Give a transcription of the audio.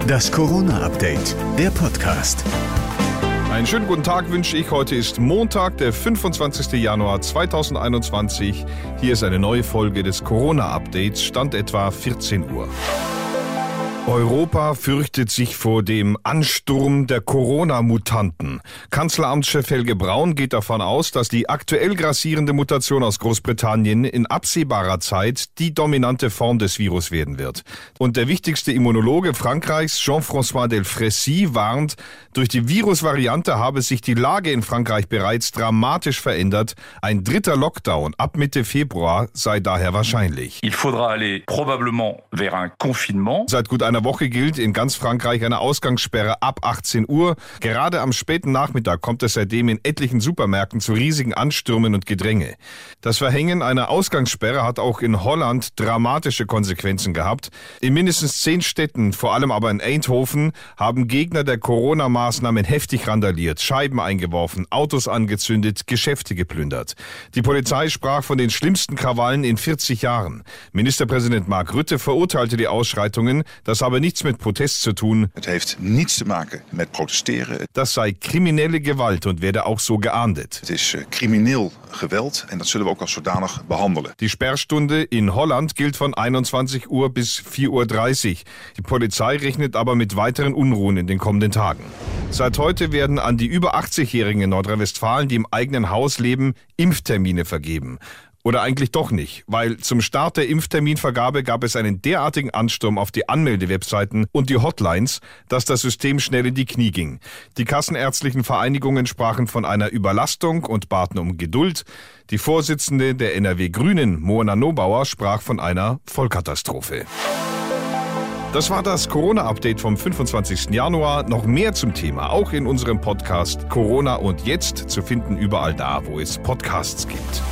Das Corona-Update, der Podcast. Einen schönen guten Tag wünsche ich. Heute ist Montag, der 25. Januar 2021. Hier ist eine neue Folge des Corona-Updates, Stand etwa 14 Uhr. Europa fürchtet sich vor dem Ansturm der Corona-Mutanten. Kanzleramtschef Helge Braun geht davon aus, dass die aktuell grassierende Mutation aus Großbritannien in absehbarer Zeit die dominante Form des Virus werden wird. Und der wichtigste Immunologe Frankreichs, Jean-François Delfrécy, warnt, durch die Virusvariante habe sich die Lage in Frankreich bereits dramatisch verändert. Ein dritter Lockdown ab Mitte Februar sei daher wahrscheinlich. Il faudra aller probablement vers un confinement. Seit gut einer Woche gilt in ganz Frankreich eine Ausgangssperre ab 18 Uhr. Gerade am späten Nachmittag kommt es seitdem in etlichen Supermärkten zu riesigen Anstürmen und Gedränge. Das Verhängen einer Ausgangssperre hat auch in Holland dramatische Konsequenzen gehabt. In mindestens zehn Städten, vor allem aber in Eindhoven, haben Gegner der Corona-Maßnahmen heftig randaliert, Scheiben eingeworfen, Autos angezündet, Geschäfte geplündert. Die Polizei sprach von den schlimmsten Krawallen in 40 Jahren. Ministerpräsident Mark Rutte verurteilte die Ausschreitungen, das habe nichts mit Protest zu tun. Het heeft niets te maken met protesteren. Das sei kriminelle Gewalt und werde auch so geahndet. Het is eh, crimineel geweld en dat zullen we ook als zodanig behandelen. Die Sperrstunde in Holland gilt von 21 Uhr bis 4.30 Uhr. Die Polizei rechnet aber mit weiteren Unruhen in den kommenden Tagen. Seit heute werden an die über 80-Jährigen in Nordrhein-Westfalen, die im eigenen Haus leben, Impftermine vergeben. Oder eigentlich doch nicht, weil zum Start der Impfterminvergabe gab es einen derartigen Ansturm auf die Anmeldewebseiten und die Hotlines, dass das System schnell in die Knie ging. Die kassenärztlichen Vereinigungen sprachen von einer Überlastung und baten um Geduld. Die Vorsitzende der NRW Grünen, Mona Nobauer, sprach von einer Vollkatastrophe. Das war das Corona-Update vom 25. Januar. Noch mehr zum Thema, auch in unserem Podcast Corona und Jetzt, zu finden überall da, wo es Podcasts gibt.